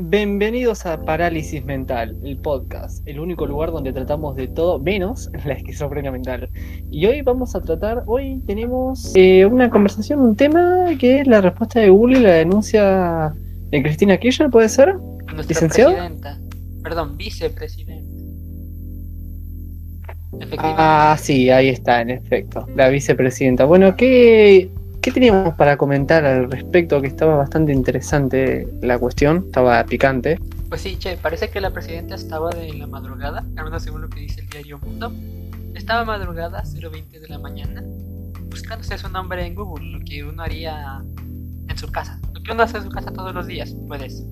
Bienvenidos a Parálisis Mental, el podcast, el único lugar donde tratamos de todo menos la esquizofrenia mental. Y hoy vamos a tratar, hoy tenemos eh, una conversación, un tema que es la respuesta de Google y la denuncia de Cristina Kirchner, ¿puede ser? Nuestra ¿Licenciado? presidenta. Perdón, vicepresidenta. Ah, sí, ahí está, en efecto, la vicepresidenta. Bueno, ¿qué, ¿qué teníamos para comentar al respecto? Que estaba bastante interesante la cuestión, estaba picante. Pues sí, che, parece que la presidenta estaba de la madrugada, al menos según lo que dice el diario Mundo. Estaba madrugada, 0.20 de la mañana, buscándose su nombre en Google, lo que uno haría en su casa. Lo que uno hace en su casa todos los días, puedes.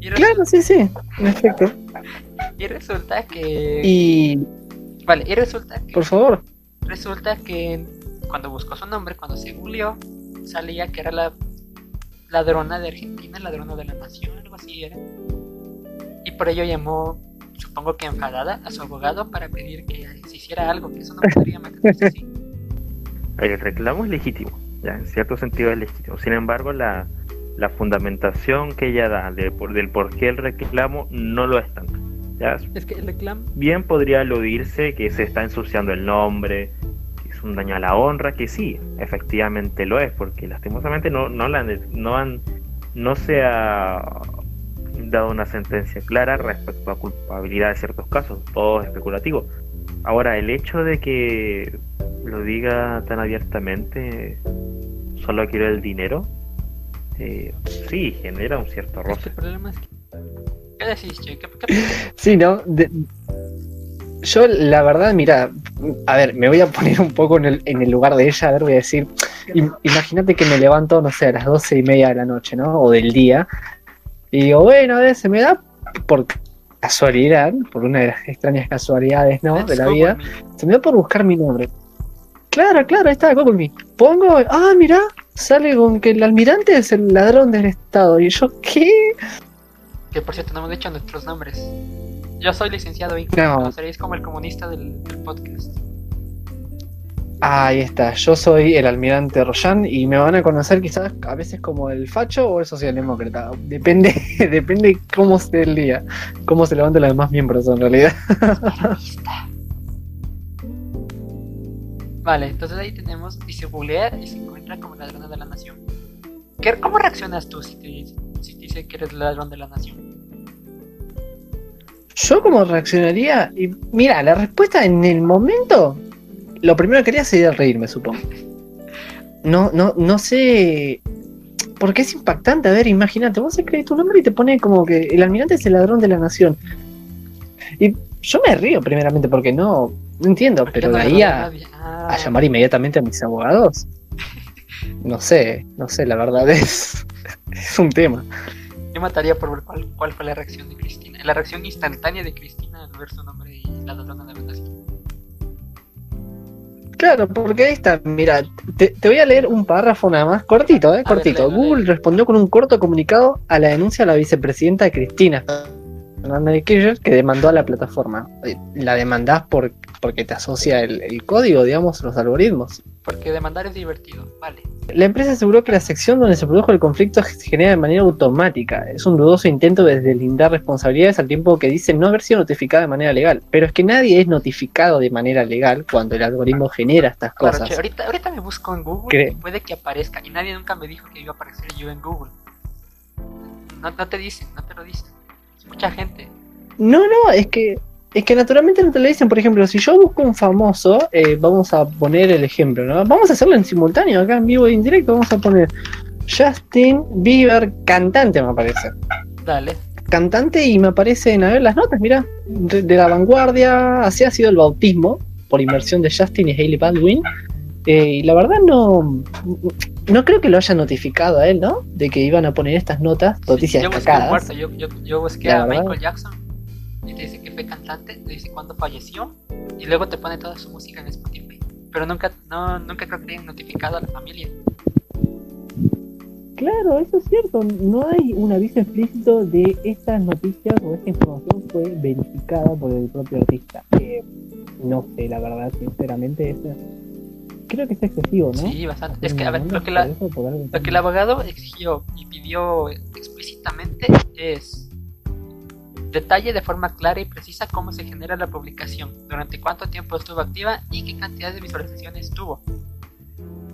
Y, Claro, sí, sí, en efecto. y resulta que... Y, Vale, y resulta que... por favor, Resulta que cuando buscó su nombre, cuando se googleó, salía que era la ladrona de Argentina, ladrona de la nación, algo así era. Y por ello llamó, supongo que enfadada, a su abogado para pedir que se hiciera algo, que eso no podría mantenerse así. El reclamo es legítimo, ya, en cierto sentido es legítimo. Sin embargo, la, la fundamentación que ella da de por- del por qué el reclamo no lo es tanto. Ya, Es que el reclamo... bien podría aludirse que se está ensuciando el nombre, un daño a la honra, que sí, efectivamente lo es, porque lastimosamente no, no, la han, no, han, no se ha dado una sentencia clara respecto a culpabilidad de ciertos casos, todo es especulativo. Ahora, el hecho de que lo diga tan abiertamente, solo quiero el dinero, eh, sí, genera un cierto roce. el problema es que... ¿Qué decís, che? ¿Qué, qué piensas? sí, ¿no? De- yo, la verdad, mira, a ver, me voy a poner un poco en el, en el lugar de ella, a ver, voy a decir, im- imagínate que me levanto, no sé, a las doce y media de la noche, ¿no? O del día, y digo, bueno, a ver, se me da por casualidad, por una de las extrañas casualidades, ¿no? Let's De la vida, se me da por buscar mi nombre. Claro, claro, ahí está, Google Me. Pongo, ah, mira, sale con que el almirante es el ladrón del Estado. Y yo, ¿qué? Que por cierto, no hemos dicho nuestros nombres. Yo soy licenciado y No. seréis como el comunista del, del podcast. Ahí está, yo soy el almirante Royan y me van a conocer quizás a veces como el facho o el socialdemócrata. Depende, depende cómo esté el día, cómo se levanten los demás miembros en realidad. Vale, entonces ahí tenemos, dice googlea y se encuentra como ladrona de la nación. ¿Qué- ¿Cómo reaccionas tú si te, si te dice que eres ladrón de la nación? Yo como reaccionaría, y mira, la respuesta en el momento, lo primero que haría sería reírme, supongo. No, no, no sé, porque es impactante. A ver, imagínate, vos escribís tu nombre y te pone como que el almirante es el ladrón de la nación. Y yo me río primeramente porque no, no entiendo, ¿Por qué pero de ahí a, a llamar inmediatamente a mis abogados, no sé, no sé, la verdad es, es un tema. Yo mataría por ver cuál, cuál fue la reacción de Cristina. La reacción instantánea de Cristina al ver su nombre y la ladrona de la nación. Claro, porque ahí está, mira, te, te voy a leer un párrafo nada más, cortito, ¿eh? Cortito. Google respondió con un corto comunicado a la denuncia de la vicepresidenta Cristina Fernández de Kirchner que demandó a la plataforma. Eh, La demandás por, porque te asocia el, el código, digamos, los algoritmos. Porque demandar es divertido, vale. La empresa aseguró que la sección donde se produjo el conflicto se genera de manera automática. Es un dudoso intento de deslindar responsabilidades al tiempo que dice no haber sido notificada de manera legal. Pero es que nadie es notificado de manera legal cuando el algoritmo genera estas Claro, cosas. che, ahorita, ahorita me busco en Google Cre- y puede que aparezca. Y nadie nunca me dijo que iba a aparecer yo en Google. No, no te dicen, no te lo dicen. Mucha gente. No, no, es que es que naturalmente no te lo dicen. Por ejemplo, si yo busco un famoso, eh, vamos a poner el ejemplo, ¿no? Vamos a hacerlo en simultáneo, acá en vivo e indirecto. Vamos a poner Justin Bieber, cantante, me aparece. Dale. Cantante y me aparecen, a ver, las notas, mira, de, de la vanguardia. Así ha sido el bautismo por inversión de Justin y Hailey Baldwin. Eh, y la verdad no, no creo que lo haya notificado a él, ¿no? De que iban a poner estas notas, noticias yo busqué un destacadas. muerto, yo, yo, yo busqué La a verdad. Michael Jackson y te dice que fue cantante, te dice cuándo falleció y luego te pone toda su música en Spotify. Pero nunca, no, nunca creo que hayan notificado a la familia. Claro, eso es cierto. No hay un aviso explícito de estas noticias o esta información fue verificada por el propio artista. Eh, no sé, la verdad, sinceramente, es, creo que es excesivo, ¿no? Sí, bastante. Es que, a ver, lo que, la, lo el abogado exigió y pidió explícitamente es Detalle de forma clara y precisa cómo se genera la publicación, durante cuánto tiempo estuvo activa y qué cantidad de visualizaciones tuvo.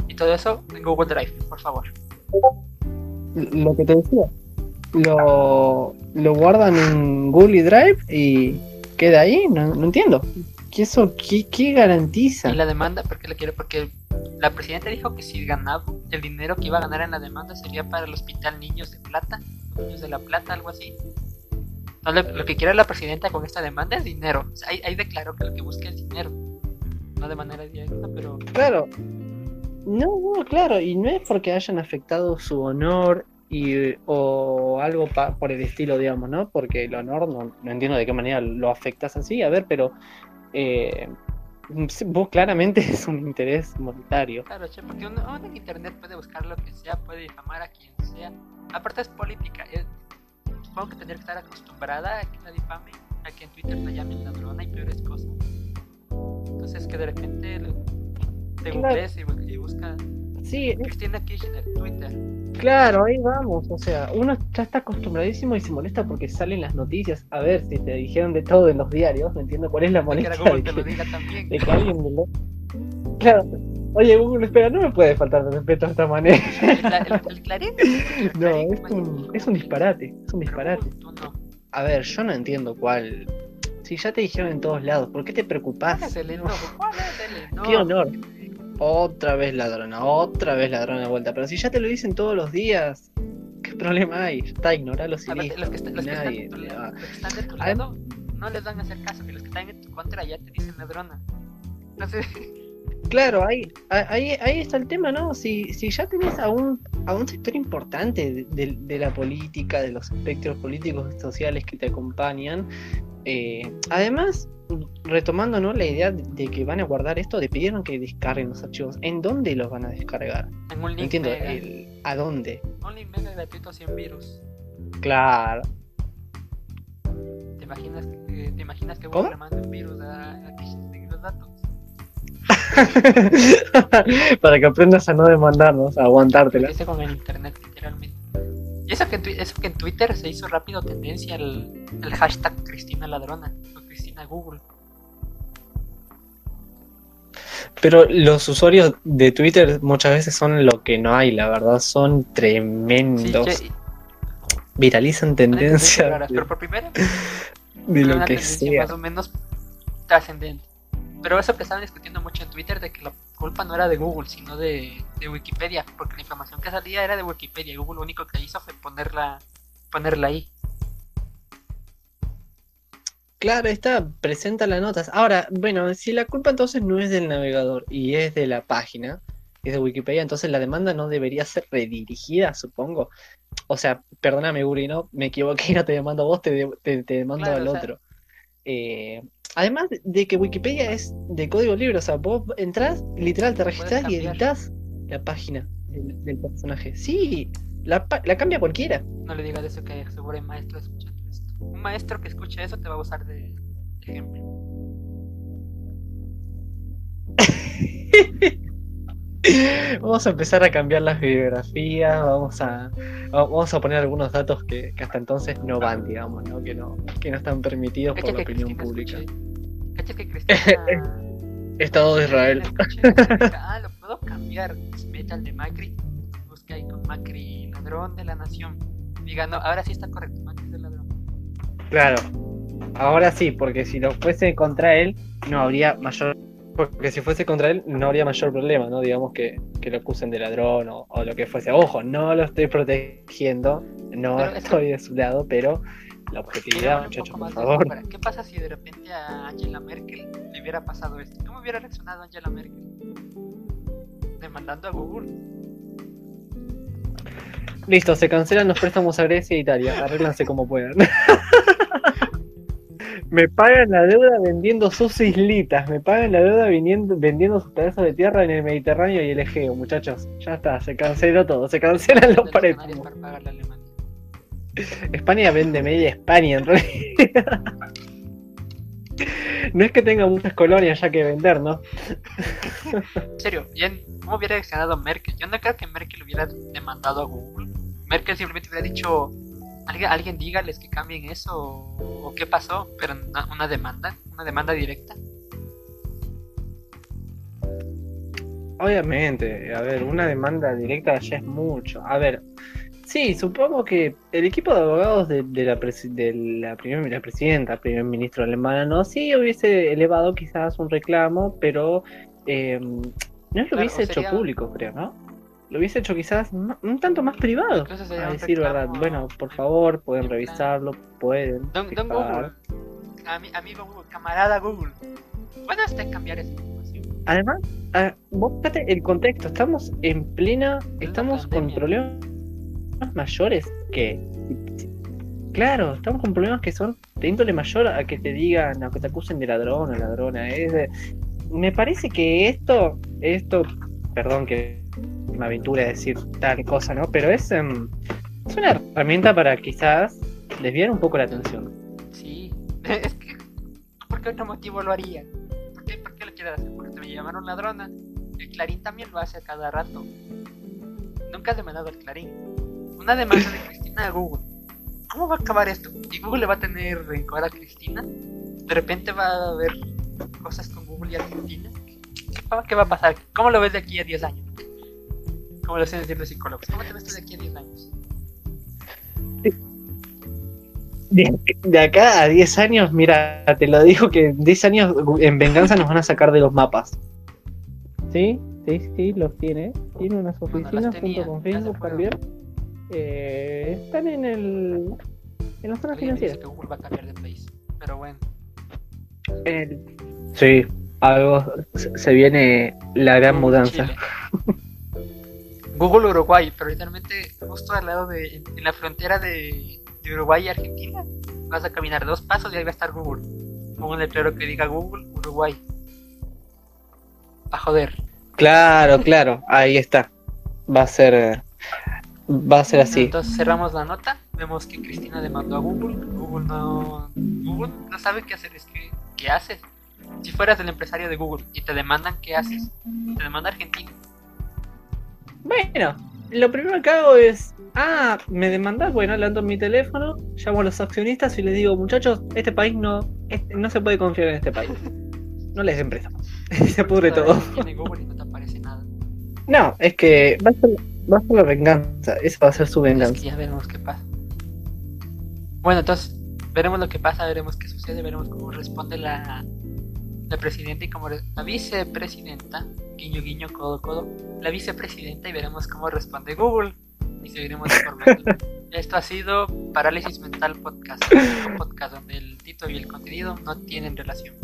Y todo eso en Google Drive, por favor. Lo que te decía. Lo, lo guardan en Google Drive y queda ahí. No, no entiendo. ¿Qué eso qué, qué garantiza? Y la demanda, ¿por qué la quiere? Porque la presidenta dijo que si ganaba, el dinero que iba a ganar en la demanda sería para el hospital Niños de Plata, Niños de la Plata, algo así. Entonces, lo que quiere la presidenta con esta demanda es dinero. O sea, ahí, ahí declaró que lo que busca es dinero. No de manera directa, pero Claro. No, no, claro, y no es porque hayan afectado su honor y, o algo pa- por el estilo, digamos, ¿no? Porque el honor no, no entiendo de qué manera lo afectas así, a ver, pero eh, sí, vos claramente es un interés monetario. Claro, che, porque uno, uno en internet puede buscar lo que sea, puede difamar a quien sea. Aparte es política. eh, supongo que tendría que estar acostumbrada a que la difame, a que en Twitter la llamen ladrona y peores cosas. Entonces que de repente te Claro. googlees y, y busca Sí, Cristina Kirchner, Twitter. Claro, ahí vamos. O sea, uno ya está acostumbradísimo y se molesta porque salen las noticias. A ver, si te dijeron de todo en los diarios, no entiendo cuál es la Que era molestia Google de que lo que, diga también. de que alguien me lo... Claro. Oye, Google, espera, no me puede faltar de respeto de esta manera. El, el- el Clarín. el No, es un, es un disparate. Es un disparate. A ver, yo no entiendo cuál. Si ya te dijeron en todos lados, ¿por qué te preocupás? ¿Cuál es el enojo? ¿Cuál es el enojo? Qué honor. Otra vez ladrona, otra vez ladrona de vuelta. Pero si ya te lo dicen todos los días, ¿qué problema hay? Está, ignoralo si Aparte, listo. los que, están- los, que están Nadie lado, va- los que están de tu lado no les van a hacer caso, que los que están en tu contra ya te dicen ladrona. Entonces, Claro, ahí, ahí, ahí está el tema, ¿no? Si, si ya tenés a un, a un sector importante de, de- de la política, de los espectros políticos y sociales que te acompañan, eh, además, retomando ¿no? la idea de, que van a guardar esto, te pidieron que descarguen los archivos. ¿En dónde los van a descargar? en un No link entiendo, mega, el, ¿a dónde? un link mega gratuito sin virus. Claro. ¿Te imaginas, que- te imaginas que. Google le manda un virus a, a que tenga los datos? Para que aprendas a no demandarnos, a aguantártela. hice con el internet, literalmente. Eso que, en, twi- eso que en Twitter se hizo rápido tendencia el, el hashtag Cristina Ladrona o Cristina Google. Pero los usuarios de Twitter muchas veces son lo que no hay, la verdad, son Sí, tremendos. y- Viralizan tendencia tendencias de, pero por primera de lo que tendencia sea. más o menos trascendente. Pero eso que estaban discutiendo mucho en Twitter de que la culpa no era de Google, sino de, de Wikipedia, porque la información que salía era de Wikipedia y Google lo único que hizo fue ponerla, ponerla ahí. Claro, está, presenta las notas. Ahora, bueno, si la culpa entonces no es del navegador y es de la página, es de Wikipedia, entonces la demanda no debería ser redirigida, supongo. O sea, perdóname, Guri, ¿no? Me equivoqué, no te demando a vos, te, de- te, te demando Claro, al sea- otro. Eh, además de- que Wikipedia es de código libre, o sea, vos entrás, literal, te registrás y editas la página del, del personaje. Sí, la, la cambia cualquiera. No le digas eso que seguro hay maestros escuchando esto. Un maestro que escuche eso te va a usar de de ejemplo. Vamos a empezar a cambiar las bibliografías, vamos a, vamos a poner algunos datos que, que hasta entonces no van, digamos, ¿no? Que no, que no están permitidos por la opinión Cristina pública. Cacha que Cristina. Estado de Israel. Ah, lo puedo cambiar. Se mete al de Macri, busca ahí con Macri, ladrón de la nación. Diga, no, ahora sí está correcto, Macri es el ladrón. Claro. Ahora sí, porque si lo fuese contra él, no habría mayor. Porque si fuese contra él, no habría mayor problema, ¿no? Digamos que, que lo acusen de ladrón o, o lo que fuese. Ojo, no lo estoy protegiendo, no Pero eso- estoy de su lado, pero la objetividad, muchachos, por favor. ¿Qué pasa si de repente a Angela Merkel le hubiera pasado esto? ¿Cómo hubiera reaccionado Angela Merkel? Demandando a Google. Listo, se cancelan los préstamos a Grecia e Italia. Arréglanse como puedan. me pagan la deuda vendiendo sus islitas. Me pagan la deuda viniendo- vendiendo sus pedazos de tierra en el Mediterráneo y el Egeo, muchachos. Ya está, se canceló todo. Se cancelan los Alemania. España vende media España en realidad. No es que tenga muchas colonias ya que vender, ¿no? En serio, bien, ¿cómo hubiera reaccionado Merkel? Yo no creo que Merkel hubiera demandado a Google. Merkel simplemente hubiera dicho, alguien, alguien dígales que cambien eso o, o qué pasó, pero una, una demanda, una demanda directa. Obviamente, a ver, una demanda directa ya es mucho. A ver, sí, supongo que el equipo de abogados de, de la, presi- de la primera presidenta, primer ministro alemana, no, sí hubiese elevado quizás un reclamo, pero eh, no lo Claro, hubiese o hecho sería- público, creo, ¿no? Lo hubiese hecho quizás un tanto más privado. A decir verdad, bueno, por favor, pueden revisarlo, pueden. Don, don. Google, ami- amigo Google, camarada Google, ¿puede usted cambiar esa información? Además, ah, vos fíjate el contexto, estamos en plena, estamos con problemas mayores que, claro, estamos con problemas que son de índole mayor a que te digan, a que te acusen de ladrón o ladrona. Es de- me parece que esto, esto, perdón que me aventure a decir tal cosa, ¿no? Pero es, em, es una herramienta para quizás desviar un poco la atención. Sí, es que, ¿por qué otro motivo lo haría? ¿Por qué, por qué lo quiere hacer? Porque te me llamaron ladrona. El Clarín también lo hace a cada rato. Nunca has demandado al Clarín. Una demanda de Cristina a Google. ¿Cómo va a acabar esto? ¿Y Google le va a tener rencor a Cristina? ¿De repente va a haber cosas con Google y Argentina? ¿Qué, qué va a pasar? ¿Cómo lo ves de aquí a 10 años? Como lo hacen decir los psicólogos. ¿Cómo te ves de aquí a 10 años? De, de acá a 10 años, mira, te lo digo que en 10 años en venganza nos van a sacar de los mapas. Sí, sí, sí, los tiene. Tiene unas Bueno, oficinas las tenía, junto con Facebook también. Eh, están en el en la zona financiera. que Google va a cambiar de país. Pero bueno. Sí, algo se se viene la gran mudanza. Google Uruguay, pero literalmente justo al lado de, en, en la frontera de, de Uruguay y Argentina, vas a caminar dos pasos y ahí va a estar Google. Con un letrero que diga Google Uruguay. A joder. Claro, claro, ahí está. Va a ser va a ser así. Entonces cerramos la nota, vemos que Cristina demandó a Google, Google no, Google no sabe qué hacer, es que, ¿qué haces? Si fueras el empresario de Google y te demandan, ¿qué haces? Te demanda Argentina. Bueno, lo primero que hago es, ah, me demandás, bueno, levanto mi teléfono, llamo a los accionistas y les digo, muchachos, este país no, este- no se puede confiar en este país. No les den préstamos. se pudre todo. Tiene Google y no te aparece nada. No, es que va a ser, va a ser la venganza. Esa va a ser su Es venganza. que ya veremos qué pasa. Bueno, entonces veremos lo que pasa, veremos qué sucede, veremos cómo responde la, la presidenta y cómo re- la vicepresidenta, guiño guiño, codo codo, la vicepresidenta y veremos cómo responde Google y seguiremos informando. Esto ha sido Parálisis Mental Podcast, un podcast donde el título y el contenido no tienen relación.